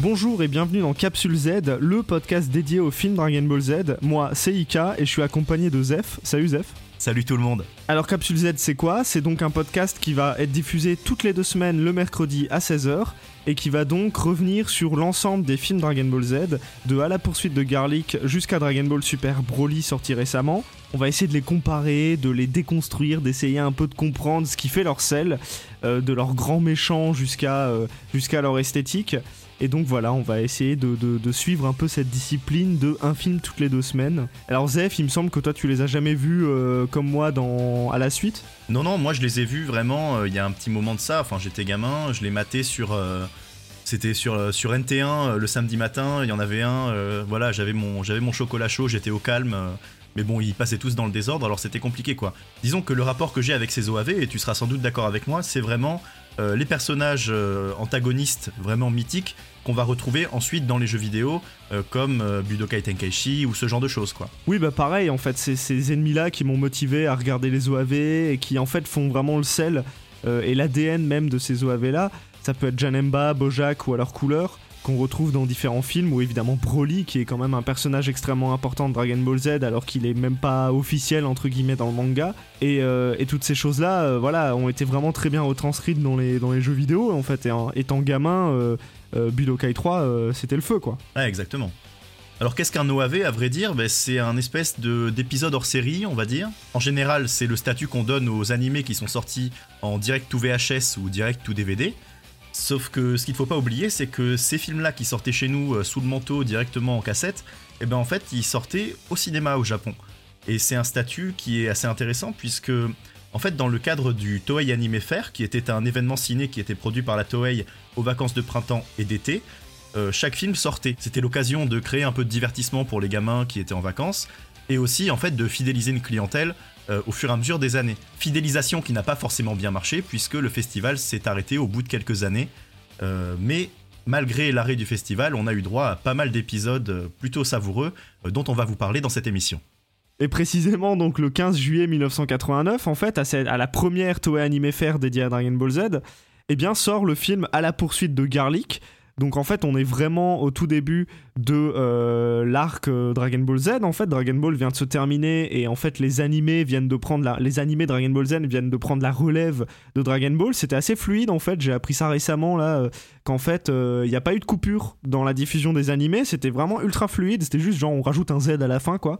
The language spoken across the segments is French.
Bonjour et bienvenue dans Capsule Z, le podcast dédié au film Dragon Ball Z. Moi, c'est Ika et je suis accompagné de Zef. Salut Zef. Salut tout le monde. Alors Capsule Z, c'est quoi? C'est donc un podcast qui va être diffusé toutes les deux semaines le mercredi à 16h et qui va donc revenir sur l'ensemble des films Dragon Ball Z, de À la poursuite de Garlic jusqu'à Dragon Ball Super Broly sorti récemment. On va essayer de les comparer, de les déconstruire, d'essayer un peu de comprendre ce qui fait leur sel, euh, de leur grand méchant jusqu'à euh, jusqu'à leur esthétique. Et donc voilà, on va essayer de, de- suivre un peu cette discipline de un film toutes les deux semaines. Alors Zef, il me semble que toi tu les as jamais vus euh, comme moi dans à la suite? Non, non, moi je les ai vus vraiment euh, il y a un petit moment de ça. Enfin, j'étais gamin, je les matais sur. euh, C'était sur, sur NT1 euh, le samedi matin, il y en avait un. voilà, j'avais mon, mon chocolat chaud, j'étais au calme. mais bon, ils passaient tous dans le désordre, alors c'était compliqué quoi. Disons que le rapport que j'ai avec ces OAV, et tu seras sans doute d'accord avec moi, c'est vraiment les personnages antagonistes vraiment mythiques qu'on va retrouver ensuite dans les jeux vidéo, euh, comme euh, Budokai Tenkaichi ou ce genre de choses quoi. Oui, bah pareil, en fait, c'est ces ennemis-là qui m'ont motivé à regarder les OAV et qui en fait font vraiment le sel euh, et l'ADN même de ces OAV-là. Ça peut être Janemba, Bojack ou alors Couleur qu'on retrouve dans différents films ou évidemment Broly qui est quand même un personnage extrêmement important de Dragon Ball Z alors qu'il est même pas officiel entre guillemets dans le manga et, euh, et toutes ces choses là voilà ont été vraiment très bien retranscrites dans les, dans les jeux vidéo en fait et en- étant gamin euh, euh, Budokai 3 euh, c'était le feu quoi Ouais, exactement. Alors qu'est-ce qu'un OAV à vrai dire? Ben, C'est un espèce de- d'épisode hors série, on va dire. En général, c'est le statut qu'on donne aux animés qui sont sortis en direct to VHS ou direct to DVD. Sauf que ce qu'il faut pas oublier, c'est que ces films-là qui sortaient chez nous euh, sous le manteau directement en cassette, eh ben en fait, ils sortaient au cinéma au Japon. Et c'est un statut qui est assez intéressant puisque, en fait, dans le cadre du Toei Anime Fair, qui était un événement ciné qui était produit par la Toei aux vacances de printemps et d'été, euh, chaque film sortait. C'était l'occasion de créer un peu de divertissement pour les gamins qui étaient en vacances et aussi en fait de fidéliser une clientèle euh, au fur et à mesure des années. Fidélisation qui n'a pas forcément bien marché puisque le festival s'est arrêté au bout de quelques années. Euh, mais malgré l'arrêt du festival, on a eu droit à pas mal d'épisodes euh, plutôt savoureux dont on va vous parler dans cette émission. Et précisément donc le 15 juillet 1989, en fait, à la première Toei Anime Fair dédiée à Dragon Ball Z, eh bien sort le film À la poursuite de Garlic. Donc en fait, on est vraiment au tout début de euh, l'arc euh, Dragon Ball Z. En fait, Dragon Ball vient de se terminer et en fait, les animés viennent de prendre la... les animés Dragon Ball Z viennent de prendre la relève de Dragon Ball. C'était assez fluide en fait. J'ai appris ça récemment là, euh, qu'en fait, il n'y a pas eu de coupure dans la diffusion des animés. C'était vraiment ultra fluide. C'était juste genre on rajoute un Z à la fin quoi.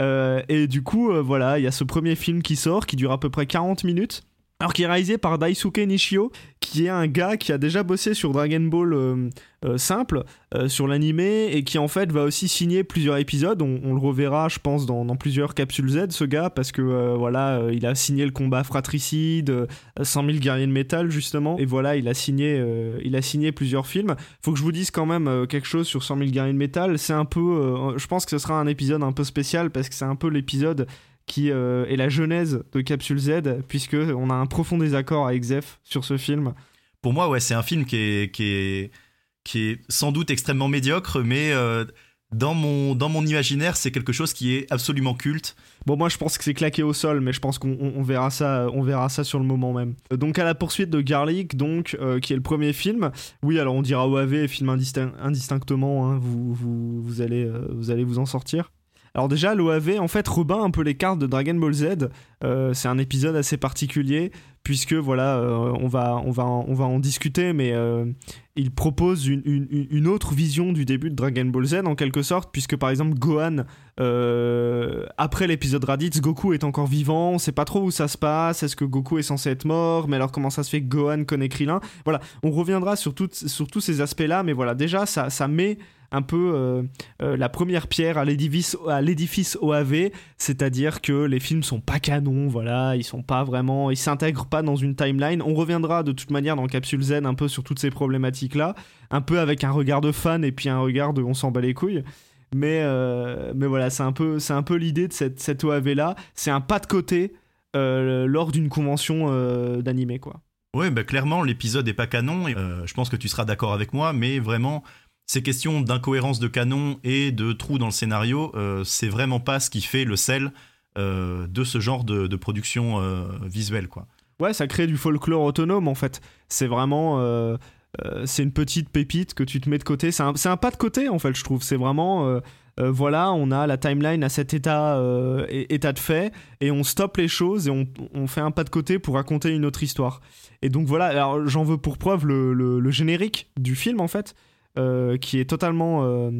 Et du coup, voilà, il y a ce premier film qui sort, qui dure à peu près 40 minutes. Alors qui est réalisé par Daisuke Nishio, qui est un gars qui a déjà bossé sur Dragon Ball euh, euh, simple, euh, sur l'animé, et qui en fait va aussi signer plusieurs épisodes. On, le reverra, je pense, dans, plusieurs capsules Z, ce gars, parce que voilà, il a signé le combat fratricide, euh, 100 000 guerriers de métal justement, et voilà, il a signé, plusieurs films. Faut que je vous dise quand même quelque chose sur 100 000 guerriers de métal. C'est un peu, je pense que ce sera un épisode un peu spécial parce que c'est un peu l'épisode qui euh, est la genèse de Capsule Z, puisque on a un profond désaccord avec Zef sur ce film. Pour moi, ouais, c'est un film qui est, qui est, qui est sans doute extrêmement médiocre, mais euh, dans, mon, dans mon imaginaire, c'est quelque chose qui est absolument culte. Bon, moi je pense que c'est claqué au sol, mais je pense qu'on on- on verra ça, on verra ça sur le moment même. Euh, Donc à la poursuite de Garlic, donc euh, qui est le premier film. Oui, alors on dira OAV, film indistin- indistinctement. hein, vous, vous, vous allez, euh, vous allez vous en sortir. Alors déjà, l'OAV en fait rebat un peu les cartes de Dragon Ball Z. Euh, c'est un épisode assez particulier puisque voilà, euh, on va, on va, en- on va en discuter, mais euh, il propose une, une, autre vision du début de Dragon Ball Z en quelque sorte, puisque par exemple Gohan euh, après l'épisode Raditz, Goku est encore vivant, on sait pas trop où ça se passe, est-ce que Goku est censé être mort, mais alors comment ça se fait que Gohan connaît Krillin? Voilà, on reviendra sur, toutes- sur tous ces aspects-là, mais voilà, déjà ça, ça met un peu la première pierre à l'édifice à l'édifice OAV, c'est-à-dire que les films sont pas canons, voilà, ils sont pas vraiment, ils s'intègrent dans une timeline. On reviendra de toute manière dans Capsule Z un peu sur toutes ces problématiques-là, un peu avec un regard de fan et puis un regard de on s'en bat les couilles. Mais, euh, mais voilà, c'est un peu, peu l'idée de cette, cette OAV-là. C'est un pas de côté euh, lors d'une convention euh, d'animé, quoi. Ouais, bah clairement, l'épisode est pas canon, et je pense que tu seras d'accord avec moi, mais vraiment, ces questions d'incohérence de canon et de trous dans le scénario, c'est vraiment pas ce qui fait le sel de ce genre de, production visuelle, quoi. Ouais, ça crée du folklore autonome en fait. C'est vraiment. euh, c'est une petite pépite que tu te mets de côté. C'est un, un, pas de côté en fait, je trouve. C'est vraiment euh, voilà, on a la timeline à cet état, euh, état de fait, et on stoppe les choses et on, fait un pas de côté pour raconter une autre histoire. Et donc voilà, alors j'en veux pour preuve le, générique du film en fait, euh, qui est totalement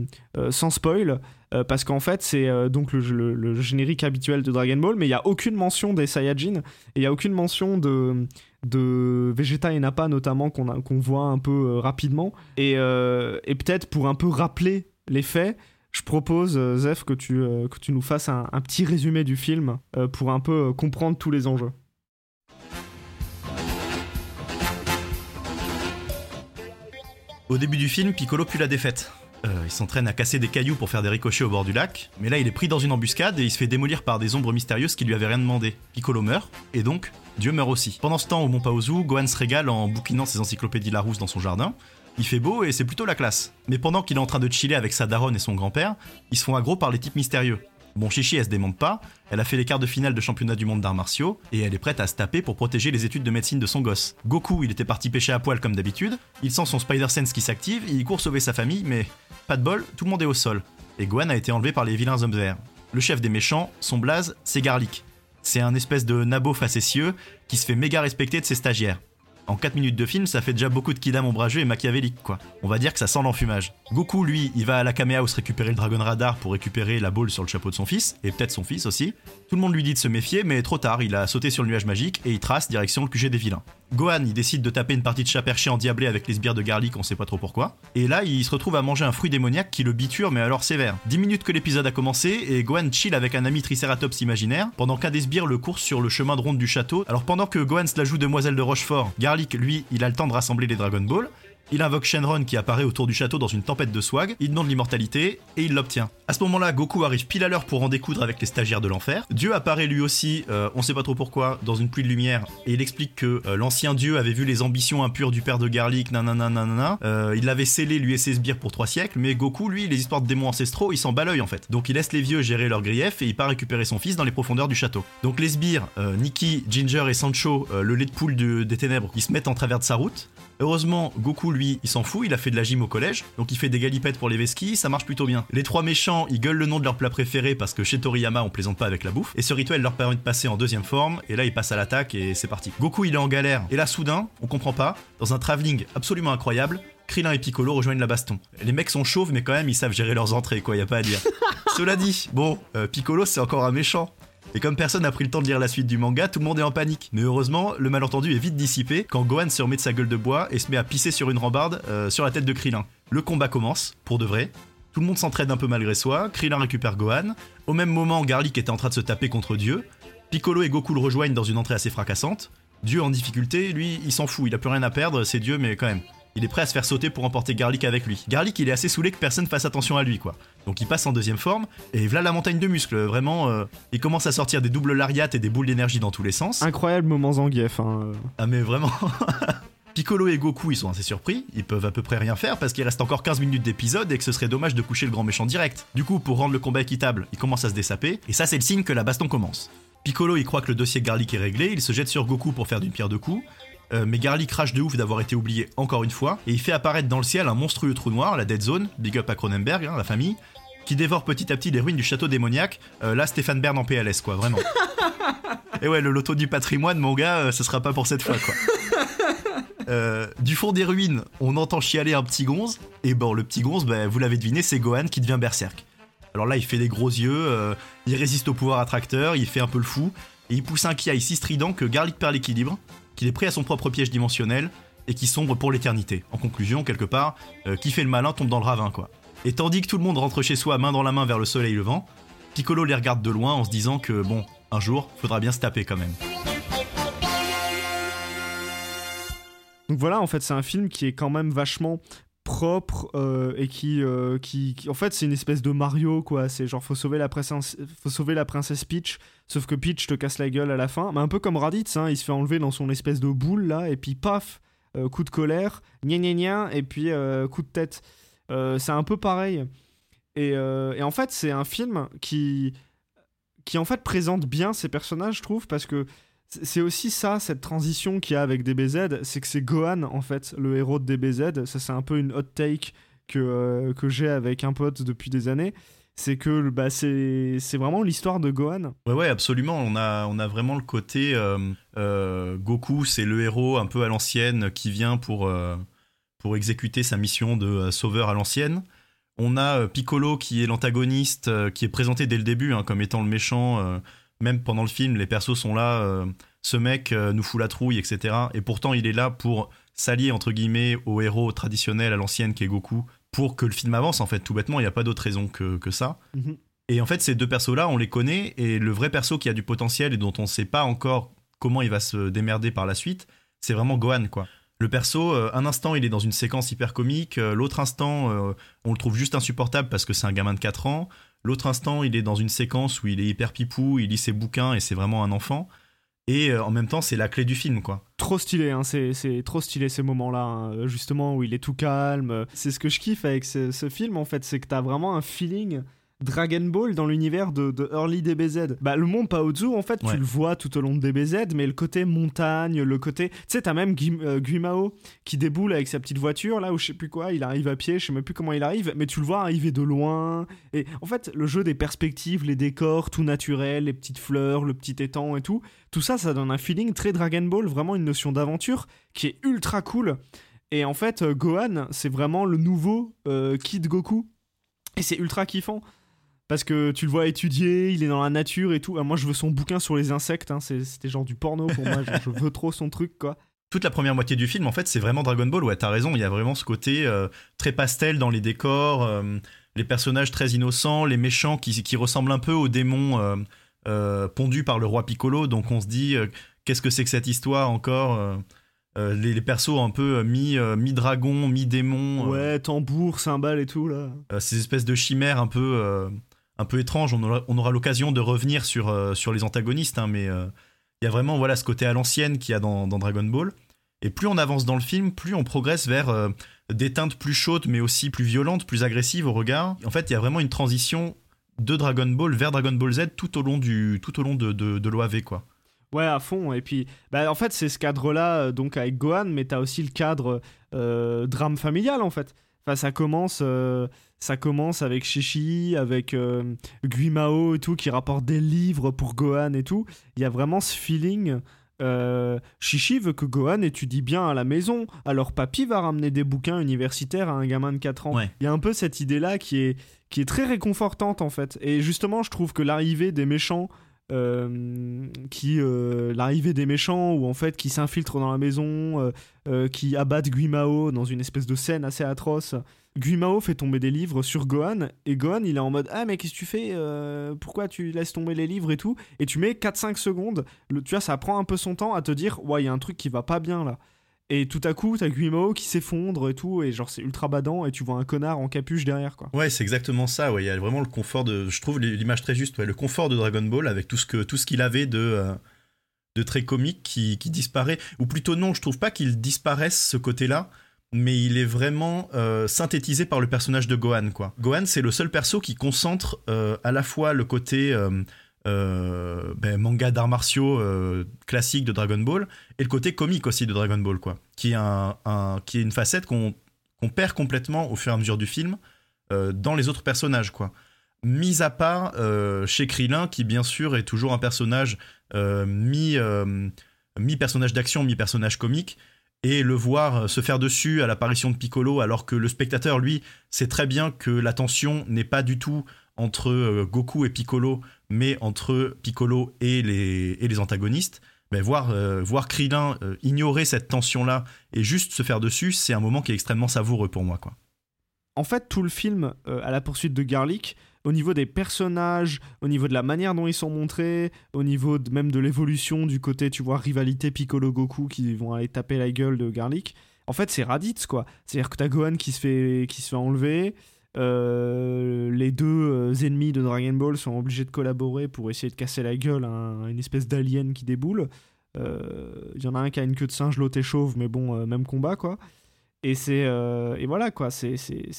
sans spoil. Parce qu'en fait, c'est donc le, générique habituel de Dragon Ball, mais il n'y a aucune mention des Saiyajin, et il n'y a aucune mention de, de Vegeta et Nappa notamment qu'on voit un peu rapidement et, et peut-être pour un peu rappeler les faits je propose, euh, Zef, que tu, euh, que tu nous fasses un, petit résumé du film euh, pour un peu comprendre tous les enjeux. Au début du film, Piccolo pue la défaite. Il s'entraîne à casser des cailloux pour faire des ricochets au bord du lac, mais là il est pris dans une embuscade et il se fait démolir par des ombres mystérieuses qui lui avaient rien demandé. Piccolo meurt, et donc Dieu meurt aussi. Pendant ce temps, au Mont Paozu, Gohan se régale en bouquinant ses encyclopédies Larousse dans son jardin, il fait beau et c'est plutôt la classe. Mais pendant qu'il est en train de chiller avec sa daronne et son grand-père, ils se font aggro par les types mystérieux. Bon, Chichi, elle se démonte pas, elle a fait les quarts de finale de championnat du monde d'arts martiaux, et elle est prête à se taper pour protéger les études de médecine de son gosse. Goku, il était parti pêcher à poil comme d'habitude, il sent son Spider Sense qui s'active, il court sauver sa famille, mais pas de bol, tout le monde est au sol. Et Gohan a été enlevé par les vilains hommes verts. Le chef des méchants, son blaze, c'est Garlic. C'est un espèce de nabo facétieux qui se fait méga respecter de ses stagiaires. En 4 minutes de film, ça fait déjà beaucoup de kidam ombrageux et machiavélique, quoi. On va dire que ça sent l'enfumage. Goku, lui, il va à la Kame House récupérer le Dragon Radar pour récupérer la boule sur le chapeau de son fils, et peut-être son fils aussi. Tout le monde lui dit de se méfier, mais trop tard, il a sauté sur le nuage magique et il trace direction le QG des vilains. Gohan, il décide de taper une partie de chat perché endiablé avec les sbires de Garlic, on sait pas trop pourquoi. Et là, il se retrouve à manger un fruit démoniaque qui le biture, mais alors sévère. 10 minutes que l'épisode a commencé, et Gohan chill avec un ami Triceratops imaginaire, pendant qu'un des sbires le course sur le chemin de ronde du château. Alors pendant que Gohan se la joue demoiselle de Rochefort, Garlic, lui, il a le temps de rassembler les Dragon Ball. Il invoque Shenron qui apparaît autour du château dans une tempête de swag, il demande l'immortalité et il l'obtient. À ce moment-là, Goku arrive pile à l'heure pour en découdre avec les stagiaires de l'enfer. Dieu apparaît lui aussi, euh, on sait pas trop pourquoi, dans une pluie de lumière et il explique que euh, l'ancien dieu avait vu les ambitions impures du père de Garlic, nanana nanana. Euh, il l'avait scellé lui et ses sbires pour trois siècles, mais Goku, lui, les histoires de démons ancestraux, il s'en bat l'œil en fait. Donc il laisse les vieux gérer leurs griefs et il part récupérer son fils dans les profondeurs du château. Donc les sbires, Nikki, Ginger et Sancho, le lait de poule des ténèbres, ils se mettent en travers de sa route. Heureusement, Goku, lui, il s'en fout, il a fait de la gym au collège, donc il fait des galipettes pour les vesquis, ça marche plutôt bien. Les trois méchants, ils gueulent le nom de leur plat préféré parce que chez Toriyama, on plaisante pas avec la bouffe, et ce rituel leur permet de passer en deuxième forme, et là, ils passent à l'attaque et c'est parti. Goku, il est en galère, et là, soudain, on comprend pas, dans un travelling absolument incroyable, Krillin et Piccolo rejoignent la baston. Les mecs sont chauves, mais quand même, ils savent gérer leurs entrées, quoi, y a pas à dire. Cela dit, bon, euh, Piccolo, c'est encore un méchant. Et comme personne n'a pris le temps de lire la suite du manga, tout le monde est en panique. Mais heureusement, le malentendu est vite dissipé quand Gohan se remet de sa gueule de bois et se met à pisser sur une rambarde euh, sur la tête de Krillin. Le combat commence, pour de vrai. Tout le monde s'entraide un peu malgré soi, Krillin récupère Gohan. Au même moment, Garlic était en train de se taper contre Dieu. Piccolo et Goku le rejoignent dans une entrée assez fracassante. Dieu en difficulté, lui, il s'en fout, il a plus rien à perdre, c'est Dieu, mais quand même. Il est prêt à se faire sauter pour emporter Garlic avec lui. Garlic, il est assez saoulé que personne fasse attention à lui, quoi. Donc il passe en deuxième forme, et voilà la montagne de muscles, vraiment, euh, il commence à sortir des doubles lariats et des boules d'énergie dans tous les sens. Incroyable moment Zangief, hein. Ah mais vraiment Piccolo et Goku, ils sont assez surpris, ils peuvent à peu près rien faire parce qu'il reste encore 15 minutes d'épisode et que ce serait dommage de coucher le grand méchant direct. Du coup, pour rendre le combat équitable, ils commencent à se dessaper, et ça c'est le signe que la baston commence. Piccolo, il croit que le dossier Garlic est réglé, il se jette sur Goku pour faire d'une pierre deux coups, euh, mais Garlic crache de ouf d'avoir été oublié encore une fois, et il fait apparaître dans le ciel un monstrueux trou noir, la Dead Zone, big up à Cronenberg, hein, la famille, qui dévore petit à petit les ruines du château démoniaque. Euh, là, Stéphane Bern en PLS, quoi, vraiment. et ouais, le loto du patrimoine, mon gars, euh, ce sera pas pour cette fois, quoi. du fond des ruines, on entend chialer un petit gonze, et bon, le petit gonze, bah, vous l'avez deviné, c'est Gohan qui devient berserk. Alors là, il fait des gros yeux, il résiste au pouvoir attracteur, il fait un peu le fou, et il pousse un kiaï si strident que Garlic perd l'équilibre, qu'il est prêt à son propre piège dimensionnel et qui sombre pour l'éternité. En conclusion, quelque part, euh, qui fait le malin tombe dans le ravin, quoi. Et tandis que tout le monde rentre chez soi main dans la main vers le soleil levant, Piccolo les regarde de loin en se disant que, bon, un jour, faudra bien se taper quand même. Donc voilà, en fait, c'est un film qui est quand même vachement propre euh, et euh, qui, qui, en fait c'est une espèce de Mario quoi. C'est genre faut sauver la princesse faut sauver la princesse Peach sauf que Peach te casse la gueule à la fin. Mais un peu comme Raditz hein, il se fait enlever dans son espèce de boule là et puis paf euh, coup de colère gna gna gna et puis coup de tête. C'est un peu pareil. Et, et en fait c'est un film qui qui en fait présente bien ces personnages je trouve parce que c'est aussi ça, cette transition qu'il y a avec DBZ, c'est que c'est Gohan, en fait, le héros de DBZ. Ça, c'est un peu une hot take que, euh, que j'ai avec un pote depuis des années. C'est que bah, c'est vraiment l'histoire de Gohan. Ouais, ouais, absolument. On a, on a vraiment le côté euh, euh, Goku, c'est le héros un peu à l'ancienne qui vient pour, pour exécuter sa mission de sauveur à l'ancienne. On a Piccolo qui est l'antagoniste, qui est présenté dès le début hein, comme étant le méchant même pendant le film, les persos sont là, euh, ce mec euh, nous fout la trouille, etc. Et pourtant, il est là pour s'allier, entre guillemets, au héros traditionnel à l'ancienne qui est Goku, pour que le film avance, en fait, tout bêtement, il n'y a pas d'autre raison que, ça. Mhm. Et en fait, ces deux persos-là, on les connaît, et le vrai perso qui a du potentiel et dont on ne sait pas encore comment il va se démerder par la suite, c'est vraiment Gohan, quoi. Le perso, euh, un instant, il est dans une séquence hyper comique, l'autre instant, on le trouve juste insupportable parce que c'est un gamin de 4 ans, L'autre instant, il est dans une séquence où il est hyper pipou, il lit ses bouquins et c'est vraiment un enfant. Et euh, en même temps, c'est la clé du film, quoi. Trop stylé, hein, c'est, trop stylé ces moments-là, hein, justement, où il est tout calme. C'est ce que je kiffe avec ce, ce film, en fait, c'est que t'as vraiment un feeling Dragon Ball dans l'univers de, Early DBZ. Bah, le monde Paozu, en fait, tu le vois tout au long de DBZ, mais le côté montagne, le côté. Tu sais, t'as même euh, Guimao qui déboule avec sa petite voiture, là, ou je sais plus quoi, il arrive à pied, je sais même plus comment il arrive, mais tu le vois arriver de loin. Et en fait, le jeu des perspectives, les décors, tout naturel, les petites fleurs, le petit étang et tout, tout ça, ça donne un feeling très Dragon Ball, vraiment une notion d'aventure qui est ultra cool. Et en fait, euh, Gohan, c'est vraiment le nouveau euh, Kid Goku. Et c'est ultra kiffant parce que tu le vois étudier, il est dans la nature et tout. Ah, moi, je veux son bouquin sur les insectes. Hein. C'était genre du porno pour moi. je veux trop son truc, quoi. Toute la première moitié du film, en fait, c'est vraiment Dragon Ball. Ouais, t'as raison. Il y a vraiment ce côté euh, très pastel dans les décors, euh, les personnages très innocents, les méchants qui, qui ressemblent un peu aux démons euh, pondus par le roi Piccolo. Donc, on se dit, qu'est-ce que c'est que cette histoire encore les, persos un peu mi, mi dragon mi démon ouais tambour cymbales et tout là ces espèces de chimères un peu un peu étrange. On aura, l'occasion de revenir sur, euh, sur les antagonistes, hein, mais euh, il y a vraiment voilà, ce côté à l'ancienne qu'il y a dans, Dragon Ball. Et plus on avance dans le film, plus on progresse vers euh, des teintes plus chaudes, mais aussi plus violentes, plus agressives au regard. En fait, il y a vraiment une transition de Dragon Ball vers Dragon Ball Z tout au long, du, tout au long de, de, l'OAV, quoi. Ouais, à fond. Et puis, bah, en fait, c'est ce cadre-là, donc avec Gohan, mais t'as aussi le cadre drame familial, en fait. Enfin, ça commence, euh, ça commence avec Shishi, avec euh, Guimao et tout, qui rapporte des livres pour Gohan et tout. Il y a vraiment ce feeling. Euh, Shishi veut que Gohan étudie bien à la maison, alors papy va ramener des bouquins universitaires à un gamin de 4 ans. Il y a un peu cette idée-là qui est, qui est très réconfortante en fait. Et justement, je trouve que l'arrivée des méchants euh, qui euh, l'arrivée des méchants ou en fait qui s'infiltrent dans la maison, euh, qui abattent Guimao dans une espèce de scène assez atroce. Guimao fait tomber des livres sur Gohan et Gohan il est en mode ah mais qu'est-ce que tu fais pourquoi tu laisses tomber les livres et tout? Et tu mets 4-5 secondes le, tu vois ça prend un peu son temps à te dire ouais il y a un truc qui va pas bien là et tout à coup, t'as Guimao qui s'effondre et tout, et genre c'est ultra badant, et tu vois un connard en capuche derrière, quoi. Ouais, c'est exactement ça, ouais. Il y a vraiment le confort de. Je trouve l'image très juste, ouais. Le confort de Dragon Ball avec tout ce qu'il avait de. Euh, de très comique qui, qui, disparaît. Ou plutôt, non, je trouve pas qu'il disparaisse ce côté-là, mais il est vraiment euh, synthétisé par le personnage de Gohan, quoi. Gohan, c'est le seul perso qui concentre euh, à la fois le côté ben, manga d'arts martiaux euh, classique de Dragon Ball et le côté comique aussi de Dragon Ball quoi qui est un, qui est une facette qu'on perd complètement au fur et à mesure du film euh, dans les autres personnages quoi. Mis à part chez Krillin qui bien sûr est toujours un personnage mi mi personnage d'action mi personnage comique et le voir se faire dessus à l'apparition de Piccolo alors que le spectateur lui sait très bien que la tension n'est pas du tout entre Goku et Piccolo mais entre Piccolo et les, et les antagonistes, ben voir, euh, voir Krillin euh, ignorer cette tension-là et juste se faire dessus, c'est un moment qui est extrêmement savoureux pour moi. Quoi. En fait, tout le film, euh, à la poursuite de Garlic, au niveau des personnages, au niveau de la manière dont ils sont montrés, au niveau même de l'évolution du côté, tu vois, rivalité Piccolo-Goku qui vont aller taper la gueule de Garlic, en fait, c'est Raditz, quoi. C'est-à-dire que t'as Gohan qui se fait, qui se fait enlever, euh, les deux euh, ennemis de Dragon Ball sont obligés de collaborer pour essayer de casser la gueule à, une espèce d'alien qui déboule. Il euh, y en a un qui a une queue de singe, l'autre est chauve, mais bon, même combat quoi. Et c'est et voilà quoi, c'est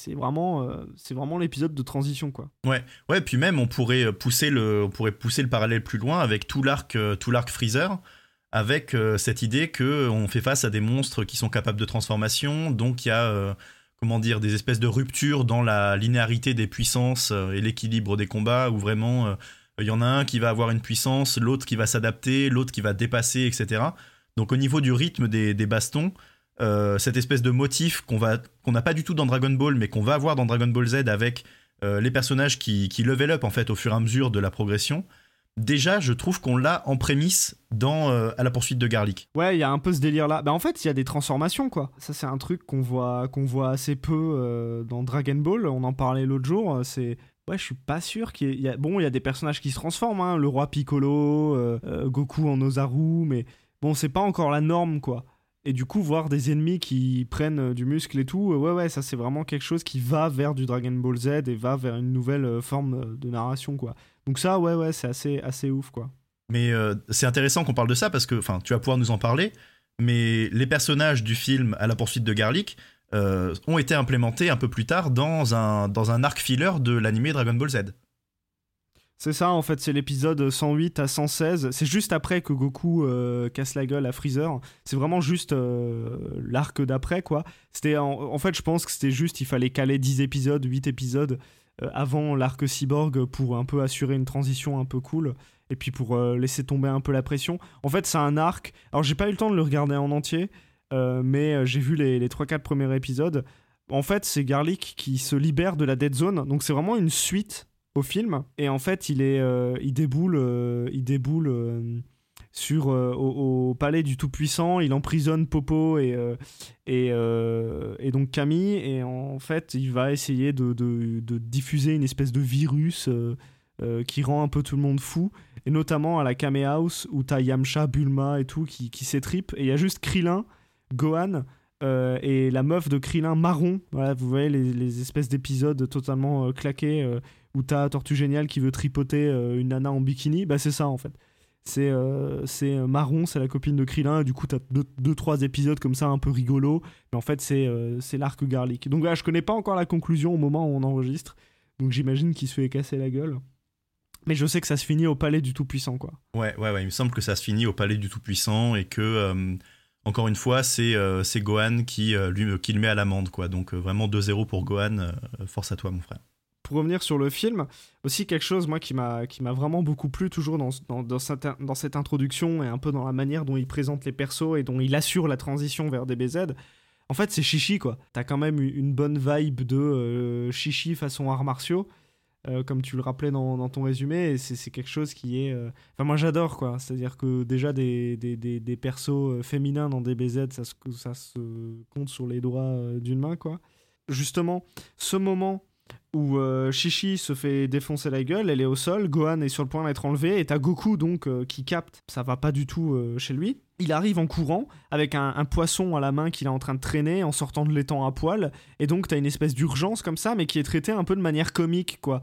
vraiment c'est vraiment l'épisode de transition quoi. Ouais ouais puis même on pourrait pousser le on pourrait pousser le parallèle plus loin avec tout l'arc tout l'arc Freezer avec cette idée que on fait face à des monstres qui sont capables de transformation, donc il y a comment dire des espèces de ruptures dans la linéarité des puissances et l'équilibre des combats, où vraiment il y en a un qui va avoir une puissance, l'autre qui va s'adapter, l'autre qui va dépasser, etc. Donc au niveau du rythme des, bastons, euh, cette espèce de motif qu'on n'a pas du tout dans Dragon Ball, mais qu'on va avoir dans Dragon Ball Z avec euh, les personnages qui, qui level up en fait au fur et à mesure de la progression. Déjà, je trouve qu'on l'a en prémisse dans euh, à la poursuite de Garlic. Ouais, il y a un peu ce délire là. Bah en fait, il y a des transformations quoi. Ça c'est un truc qu'on voit qu'on voit assez peu dans Dragon Ball. On en parlait l'autre jour. C'est Ouais, je suis pas sûr qu'il y, a. Bon, il y a des personnages qui se transforment, hein. le roi Piccolo, euh, euh, Goku en Ozaru, mais bon, c'est pas encore la norme, quoi. Et du coup, voir des ennemis qui prennent euh, du muscle et tout, ouais, ouais, ça c'est vraiment quelque chose qui va vers du Dragon Ball Z et va vers une nouvelle forme de narration, quoi. Donc ça, ouais, ouais, c'est assez, assez ouf, quoi. Mais c'est intéressant qu'on parle de ça parce que, enfin, tu vas pouvoir nous en parler, mais les personnages du film À la poursuite de Garlic, euh, ont été implémentés un peu plus tard dans un, dans un arc filler de l'animé Dragon Ball Z. C'est ça, en fait, c'est l'épisode 108 à 116. C'est juste après que Goku euh, casse la gueule à Freezer. C'est vraiment juste euh, l'arc d'après, quoi. C'était en, fait, je pense que c'était juste, il fallait caler 10 épisodes, 8 épisodes avant l'arc cyborg pour un peu assurer une transition un peu cool et puis pour laisser tomber un peu la pression. En fait, c'est un arc. Alors, j'ai pas eu le temps de le regarder en entier, euh, mais euh, j'ai vu les, les 3-4 premiers épisodes. En fait, c'est Garlic qui se libère de la Dead Zone, donc c'est vraiment une suite au film. Et en fait, il, est, euh, il déboule, il déboule sur, au, palais du Tout-Puissant, il emprisonne Popo et, et, donc Camille, et en fait, il va essayer de, de, diffuser une espèce de virus qui rend un peu tout le monde fou, et notamment à la Kame House où t'as Yamcha, Bulma et tout qui, qui s'étripent, et il y a juste Krillin Gohan euh, et la meuf de Krillin marron. Voilà, vous voyez les, espèces d'épisodes totalement euh, claqués euh, où t'as Tortue Géniale qui veut tripoter une nana en bikini. Bah, c'est ça en fait. C'est c'est marron, c'est la copine de Krillin. Et du coup, t'as deux, deux, trois épisodes comme ça un peu rigolo. Mais en fait, c'est l'arc Garlic. Donc là, je connais pas encore la conclusion au moment où on enregistre. Donc j'imagine qu'il se fait casser la gueule. Mais je sais que ça se finit au palais du Tout-Puissant, quoi. Ouais, ouais, ouais. Il me semble que ça se finit au palais du Tout-Puissant et que encore une fois, c'est euh, Gohan qui, euh, lui, qui le met à l'amende. quoi. Donc euh, vraiment 2-0 pour Gohan. force à toi, mon frère. Pour revenir sur le film, aussi quelque chose moi qui m'a vraiment beaucoup plu toujours dans, cette, introduction et un peu dans la manière dont il présente les persos et dont il assure la transition vers DBZ. En fait, c'est chichi quoi. T'as quand même une bonne vibe de chichi façon arts martiaux. Euh, comme tu le rappelais dans, ton résumé, c'est quelque chose qui est... Euh, enfin, moi j'adore, quoi. C'est-à-dire que déjà des, des, persos euh, féminins dans DBZ, ça se, ça se compte sur les doigts d'une main, quoi. Justement, ce moment où Shishi se fait défoncer la gueule, elle est au sol, Gohan est sur le point d'être enlevé, et t'as Goku donc qui capte, ça va pas du tout chez lui. Il arrive en courant avec un, un poisson à la main qu'il est en train de traîner en sortant de l'étang à poil, et donc t'as une espèce d'urgence comme ça, mais qui est traitée un peu de manière comique, quoi.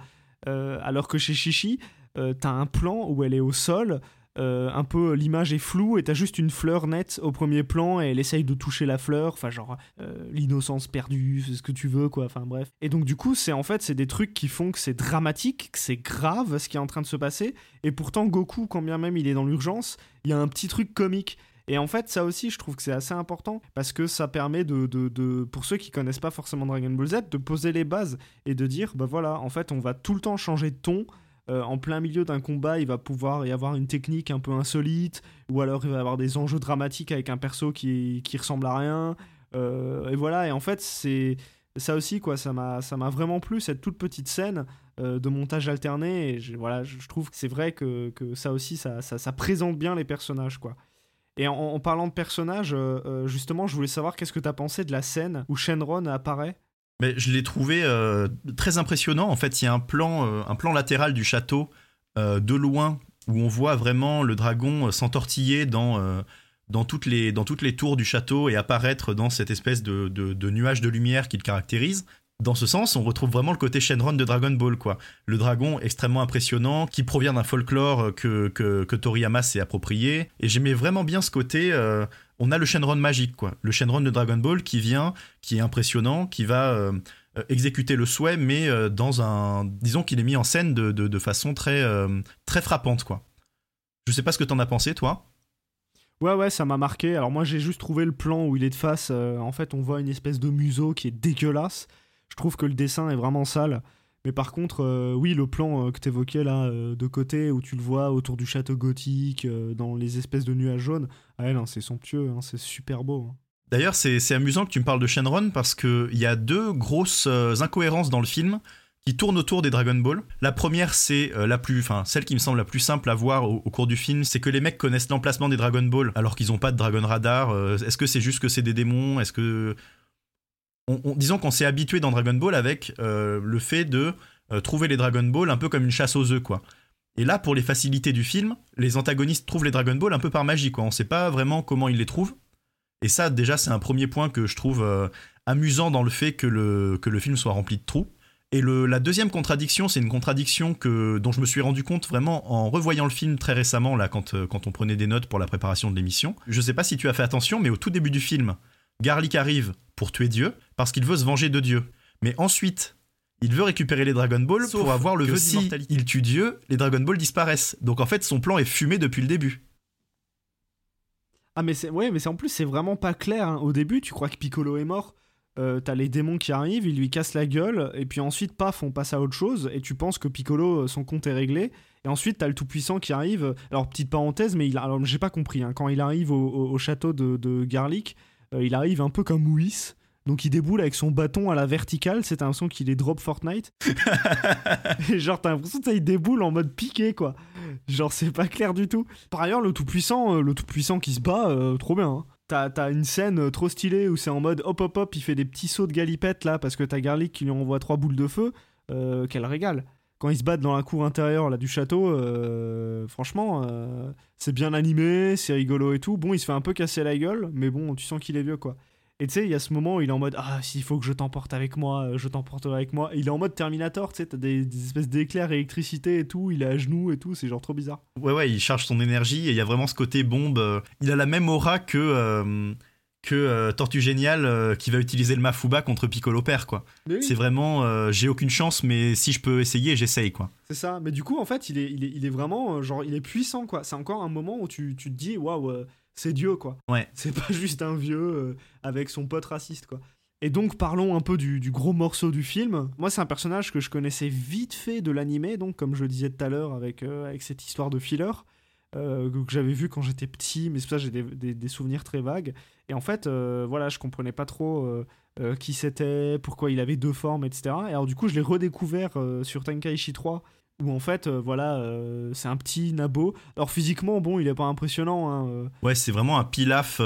Euh, alors que chez euh, t'as un plan où elle est au sol, euh, un peu l'image est floue et t'as juste une fleur nette au premier plan et elle essaye de toucher la fleur, enfin genre l'innocence perdue, c'est ce que tu veux quoi, enfin bref. Et donc du coup c'est en fait c'est des trucs qui font que c'est dramatique, que c'est grave ce qui est en train de se passer et pourtant Goku quand bien même il est dans l'urgence, il y a un petit truc comique. Et en fait, ça aussi, je trouve que c'est assez important parce que ça permet de, de, pour ceux qui connaissent pas forcément Dragon Ball Z, de poser les bases et de dire, bah voilà, en fait, on va tout le temps changer de ton. Euh, en plein milieu d'un combat, il va pouvoir y avoir une technique un peu insolite, ou alors il va y avoir des enjeux dramatiques avec un perso qui, qui ressemble à rien. Euh, et voilà, et en fait, c'est ça aussi, quoi, ça m'a vraiment plu, cette toute petite scène euh, de montage alterné. Je, voilà, je, trouve que c'est vrai que, que, ça aussi, ça, ça, présente bien les personnages, quoi. Et en, parlant de personnages, justement, je voulais savoir qu'est-ce que tu as pensé de la scène où Shenron apparaît? Mais je l'ai trouvé euh, très impressionnant. En fait, il y a un plan, plan latéral du château de loin où on voit vraiment le dragon s'entortiller dans, toutes les, tours du château et apparaître dans cette espèce de, nuage de lumière qui le caractérise dans ce sens, on retrouve vraiment le côté Shenron de Dragon Ball, quoi. Le dragon extrêmement impressionnant, qui provient d'un folklore que, que, Toriyama s'est approprié. Et j'aimais vraiment bien ce côté. Euh, on a le Shenron magique, quoi. Le Shenron de Dragon Ball qui vient, qui est impressionnant, qui va euh, exécuter le souhait, mais euh, dans un. Disons qu'il est mis en scène de, façon très, très frappante, quoi. Je sais pas ce que t'en as pensé, toi. Ouais, ouais, ça m'a marqué. Alors moi, j'ai juste trouvé le plan où il est de face. euh, en fait, on voit une espèce de museau qui est dégueulasse. Je trouve que le dessin est vraiment sale. Mais par contre, euh, oui, le plan euh, que t'évoquais là, euh, de côté, où tu le vois autour du château gothique, dans les espèces de nuages jaunes, ah ouais, non, c'est somptueux, hein, c'est super beau. hein. D'ailleurs, c'est amusant que tu me parles de Shenron parce qu'il y a deux grosses incohérences dans le film qui tournent autour des Dragon Ball. La première, c'est la plus, enfin celle qui me semble la plus simple à voir au, au cours du film, c'est que les mecs connaissent l'emplacement des Dragon Ball alors qu'ils n'ont pas de Dragon Radar. Est-ce que c'est juste que c'est des démons Est-ce que on- on- disons qu'on s'est habitué dans Dragon Ball avec euh, le fait de euh, trouver les Dragon Ball un peu comme une chasse aux œufs, quoi. Et là, pour les facilités du film, les antagonistes trouvent les Dragon Ball un peu par magie, quoi. On sait pas vraiment comment ils les trouvent. Et ça, déjà, c'est un premier point que je trouve euh, amusant dans le fait que le, que le film soit rempli de trous. Et la deuxième contradiction, c'est une contradiction que, dont je me suis rendu compte vraiment en revoyant le film très récemment, là, quand, quand on prenait des notes pour la préparation de l'émission. Je sais pas si tu as fait attention, mais au tout début du film, Garlic arrive pour tuer Dieu, parce qu'il veut se venger de Dieu. Mais ensuite, il veut récupérer les Dragon Ball Sauf pour avoir le vœu si d'immortalité. il tue Dieu, les Dragon Ball disparaissent. Donc en fait, son plan est fumé depuis le début. Ah, mais c'est ouais, mais c'est en plus, c'est vraiment pas clair. hein. Au début, tu crois que Piccolo est mort. Euh, T'as les démons qui arrivent, ils lui cassent la gueule, et puis ensuite, paf, on passe à autre chose, et tu penses que Piccolo, euh, son compte est réglé. Et ensuite, t'as le Tout-Puissant qui arrive. Alors, petite parenthèse, mais il a- alors j'ai pas compris. hein. Quand il arrive au, au- au château de, de Garlic, euh, il arrive un peu comme Whis. Donc il déboule avec son bâton à la verticale, c'est l'impression qu'il est drop Fortnite. Et genre t'as l'impression que ça, il déboule en mode piqué quoi. Genre c'est pas clair du tout. Par ailleurs le tout puissant, le tout puissant qui se bat, euh, trop bien. hein. T'as une scène euh, trop stylée où c'est en mode hop hop hop, il fait des petits sauts de galipette là parce que t'as Garlic qui lui envoie trois boules de feu. Euh, quel régal. Quand ils se battent dans la cour intérieure là du château, euh, franchement euh, c'est bien animé, c'est rigolo et tout. Bon il se fait un peu casser la gueule, mais bon tu sens qu'il est vieux quoi. Et tu sais, il y a ce moment où il est en mode Ah, s'il faut que je t'emporte avec moi, euh, je t'emporterai avec moi. Il est en mode Terminator, tu sais, t'as des, espèces d'éclairs électricité et tout, il est à genoux et tout, c'est genre trop bizarre. Ouais, ouais, il charge son énergie et il y a vraiment ce côté bombe. Il a la même aura que, que euh, Tortue Géniale euh, qui va utiliser le Mafuba contre Piccolo Père, quoi. C'est vraiment, euh, j'ai aucune chance, mais si je peux essayer, j'essaye, quoi. C'est ça. Mais du coup, en fait, il est, il est, il est vraiment, genre, il est puissant, quoi. C'est encore un moment où tu, tu te dis Waouh, c'est Dieu, quoi. Ouais. C'est pas juste un vieux avec son pote raciste, quoi. Et donc, parlons un peu du, du gros morceau du film. Moi, c'est un personnage que je connaissais vite fait de l'animé, donc, comme je le disais tout à l'heure, avec, avec cette histoire de filler, euh, que j'avais vu quand j'étais petit, mais c'est pour ça j'ai des, souvenirs très vagues. Et en fait, euh, voilà, je comprenais pas trop euh, qui c'était, pourquoi il avait deux formes, etc. Et alors, du coup, je l'ai redécouvert sur Tenkaichi 3 où en fait, euh, voilà, euh, c'est un petit nabo. Alors physiquement, bon, il est pas impressionnant, hein, euh, Ouais, c'est vraiment un pilaf,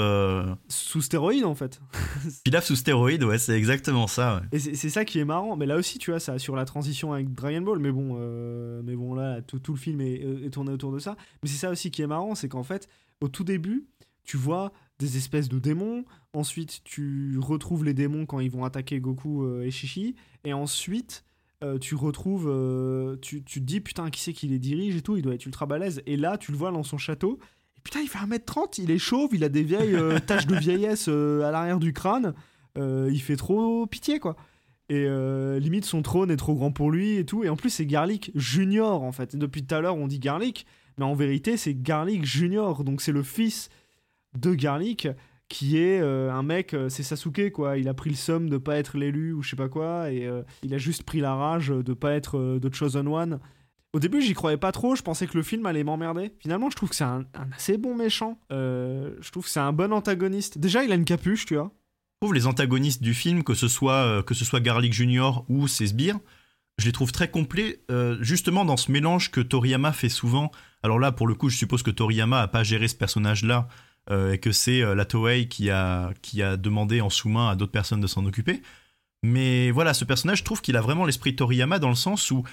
sous stéroïde en fait. pilaf sous stéroïde, ouais, c'est exactement ça, ouais. Et c'est ça qui est marrant. Mais là aussi, tu vois, ça assure la transition avec Dragon Ball. Mais bon, euh, mais bon là, tout, tout le film est, est tourné autour de ça. Mais c'est ça aussi qui est marrant, c'est qu'en fait, au tout début, tu vois des espèces de démons. Ensuite, tu retrouves les démons quand ils vont attaquer Goku et Shishi. Et ensuite, euh, tu retrouves, euh, tu, tu te dis putain, qui c'est qui les dirige et tout, il doit être ultra balèze. Et là, tu le vois dans son château. Et putain, il fait 1m30, il est chauve, il a des vieilles euh, taches de vieillesse à l'arrière du crâne. Il fait trop pitié, quoi. Et limite, son trône est trop grand pour lui et tout. Et en plus, c'est Garlic Junior, en fait. Depuis tout à l'heure, on dit Garlic. Mais en vérité, c'est Garlic Junior. Donc, c'est le fils de Garlic qui est euh, un mec, euh, c'est Sasuke quoi. Il a pris le somme de pas être l'élu ou je sais pas quoi, et euh, il a juste pris la rage de pas être de Chosen One. Au début, j'y croyais pas trop. Je pensais que le film allait m'emmerder. Finalement, je trouve que c'est un, assez bon méchant. Je trouve que c'est un bon antagoniste. Déjà, il a une capuche, tu vois. Je trouve les antagonistes du film, que ce soit, que ce soit Garlic Junior ou ses sbires, je les trouve très complets, justement dans ce mélange que Toriyama fait souvent. Alors là, pour le coup, je suppose que Toriyama a pas géré ce personnage-là euh, et que c'est euh, la Toei qui a, qui a demandé en sous-main à d'autres personnes de s'en occuper. Mais voilà, ce personnage, je trouve qu'il a vraiment l'esprit Toriyama dans le sens où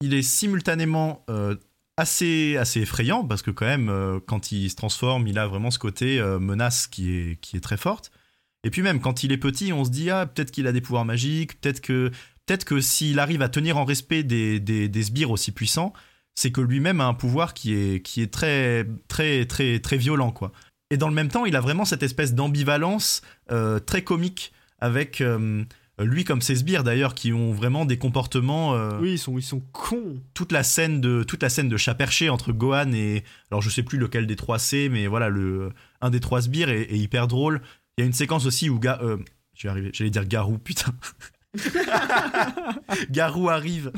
il est simultanément euh, assez, assez effrayant, parce que quand même, quand il se transforme, il a vraiment ce côté menace qui est, qui est très forte. Et puis même, quand il est petit, on se dit, ah, peut-être qu'il a des pouvoirs magiques, peut-être que, peut-être que s'il arrive à tenir en respect des, des, des sbires aussi puissants, c'est que lui-même a un pouvoir qui est, qui est très, très, très, très violent, quoi. Et dans le même temps, il a vraiment cette espèce d'ambivalence euh, très comique avec euh, lui comme ses sbires d'ailleurs qui ont vraiment des comportements euh, Oui, ils sont, ils sont cons. toute la scène de toute la scène de chat perché entre Gohan et alors je sais plus lequel des trois c'est mais voilà le un des trois sbires est, est hyper drôle. Il y a une séquence aussi où Ga- euh, je vais arriver j'allais dire Garou putain. Garou arrive.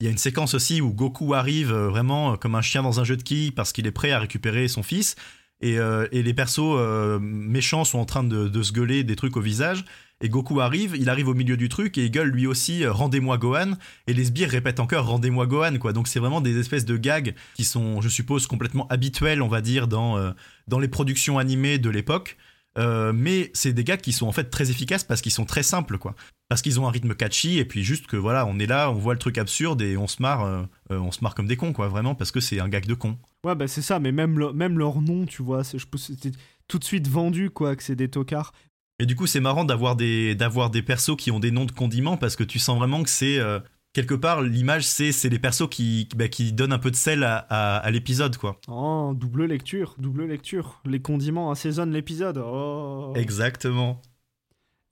Il y a une séquence aussi où Goku arrive vraiment comme un chien dans un jeu de quilles parce qu'il est prêt à récupérer son fils et, euh, et les persos euh, méchants sont en train de, de se gueuler des trucs au visage et Goku arrive, il arrive au milieu du truc et il gueule lui aussi euh, rendez-moi Gohan et les sbires répètent encore rendez-moi Gohan quoi. Donc c'est vraiment des espèces de gags qui sont je suppose complètement habituels on va dire dans euh, dans les productions animées de l'époque. Euh, mais c'est des gags qui sont en fait très efficaces parce qu'ils sont très simples quoi. Parce qu'ils ont un rythme catchy et puis juste que voilà, on est là, on voit le truc absurde et on se marre euh, euh, on se marre comme des cons quoi, vraiment parce que c'est un gag de con. Ouais, bah c'est ça, mais même, le- même leur nom, tu vois, c'est- je pense que c'était tout de suite vendu, quoi, que c'est des tocards. Et du coup, c'est marrant d'avoir des, d'avoir des persos qui ont des noms de condiments parce que tu sens vraiment que c'est. euh, quelque part, l'image, c'est, c'est les persos qui, bah, qui donnent un peu de sel à, à- à l'épisode, quoi. Oh, double lecture, double lecture. Les condiments assaisonnent l'épisode. Oh. Exactement.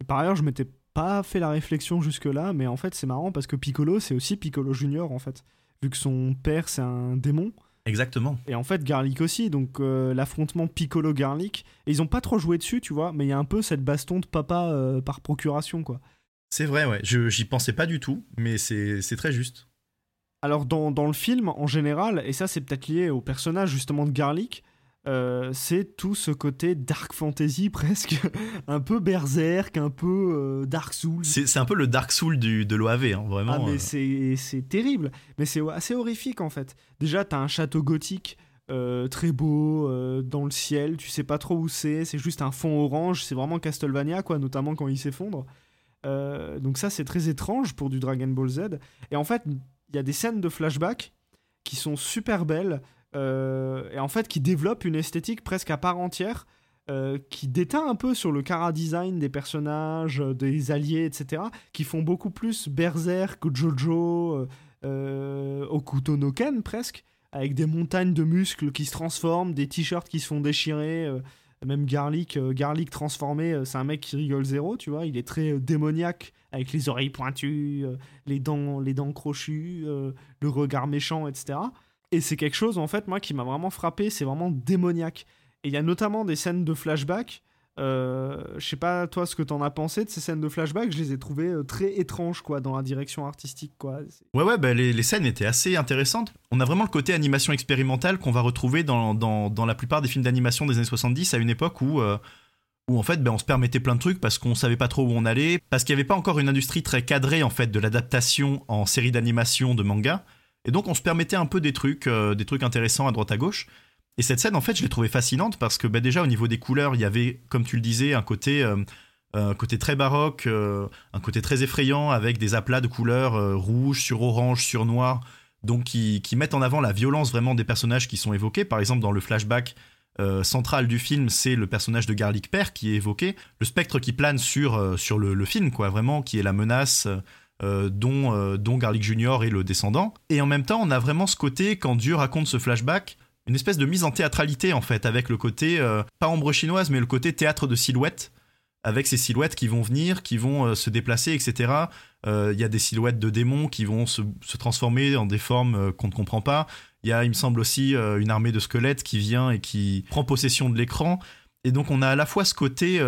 Et par ailleurs, je m'étais pas fait la réflexion jusque-là, mais en fait, c'est marrant parce que Piccolo, c'est aussi Piccolo Junior, en fait. Vu que son père, c'est un démon. Exactement. Et en fait, Garlic aussi, donc euh, l'affrontement Piccolo-Garlic. Et ils ont pas trop joué dessus, tu vois, mais il y a un peu cette baston de papa euh, par procuration, quoi. C'est vrai, ouais. Je, j'y pensais pas du tout, mais c'est, c'est très juste. Alors dans, dans le film en général, et ça c'est peut-être lié au personnage justement de Garlic, euh, c'est tout ce côté dark fantasy presque, un peu berserk, un peu euh, dark souls. C'est, c'est un peu le Dark Soul du, de l'OAV, hein, vraiment. Ah mais euh. c'est c'est terrible, mais c'est assez horrifique en fait. Déjà t'as un château gothique très beau dans le ciel, tu sais pas trop où c'est, c'est juste un fond orange, c'est vraiment Castlevania quoi, notamment quand il s'effondre. Euh, donc ça c'est très étrange pour du Dragon Ball Z. Et en fait il y a des scènes de flashback qui sont super belles euh, et en fait qui développent une esthétique presque à part entière. euh, qui déteint un peu sur le cara design des personnages, des alliés, etc., qui font beaucoup plus Berserk, Jojo, euh, Okuto no Ken presque, avec des montagnes de muscles qui se transforment, des t-shirts qui se font déchirer, même Garlic, euh, Garlic transformé, euh, c'est un mec qui rigole zéro, tu vois, il est très euh, démoniaque, avec les oreilles pointues, les, dents, les dents crochues, le regard méchant, etc. Et c'est quelque chose, en fait, moi, qui m'a vraiment frappé, c'est vraiment démoniaque. Et il y a notamment des scènes de flashback. Euh, je sais pas toi ce que t'en as pensé de ces scènes de flashback, je les ai trouvées euh, très étranges quoi dans la direction artistique quoi. Ouais, ouais, bah, les, les scènes étaient assez intéressantes. On a vraiment le côté animation expérimentale qu'on va retrouver dans, dans, dans la plupart des films d'animation des années 70 à une époque où, euh, où en fait, ben, on se permettait plein de trucs parce qu'on savait pas trop où on allait, parce qu'il n'y avait pas encore une industrie très cadrée en fait de l'adaptation en série d'animation de manga. Et donc, on se permettait un peu des trucs, des trucs intéressants à droite à gauche. Et cette scène, en fait, je l'ai trouvée fascinante parce que bah, déjà, au niveau des couleurs, il y avait, comme tu le disais, un côté, euh, un côté très baroque, euh, un côté très effrayant avec des aplats de couleurs euh, rouge sur orange sur noir, donc qui, qui mettent en avant la violence vraiment des personnages qui sont évoqués. Par exemple, dans le flashback central du film, c'est le personnage de Garlic Père qui est évoqué, le spectre qui plane sur, sur le, film, quoi, vraiment, qui est la menace. dont, dont Garlic Junior est le descendant. Et en même temps, on a vraiment ce côté, quand Dieu raconte ce flashback, une espèce de mise en théâtralité en fait, avec le côté, euh, pas ombre chinoise, mais le côté théâtre de silhouettes, avec ces silhouettes qui vont venir, qui vont euh, se déplacer, etc. Euh, Il y a des silhouettes de démons qui vont se, se transformer en des formes qu'on ne comprend pas. Il y a, il me semble aussi, une armée de squelettes qui vient et qui prend possession de l'écran. Et donc on a à la fois ce côté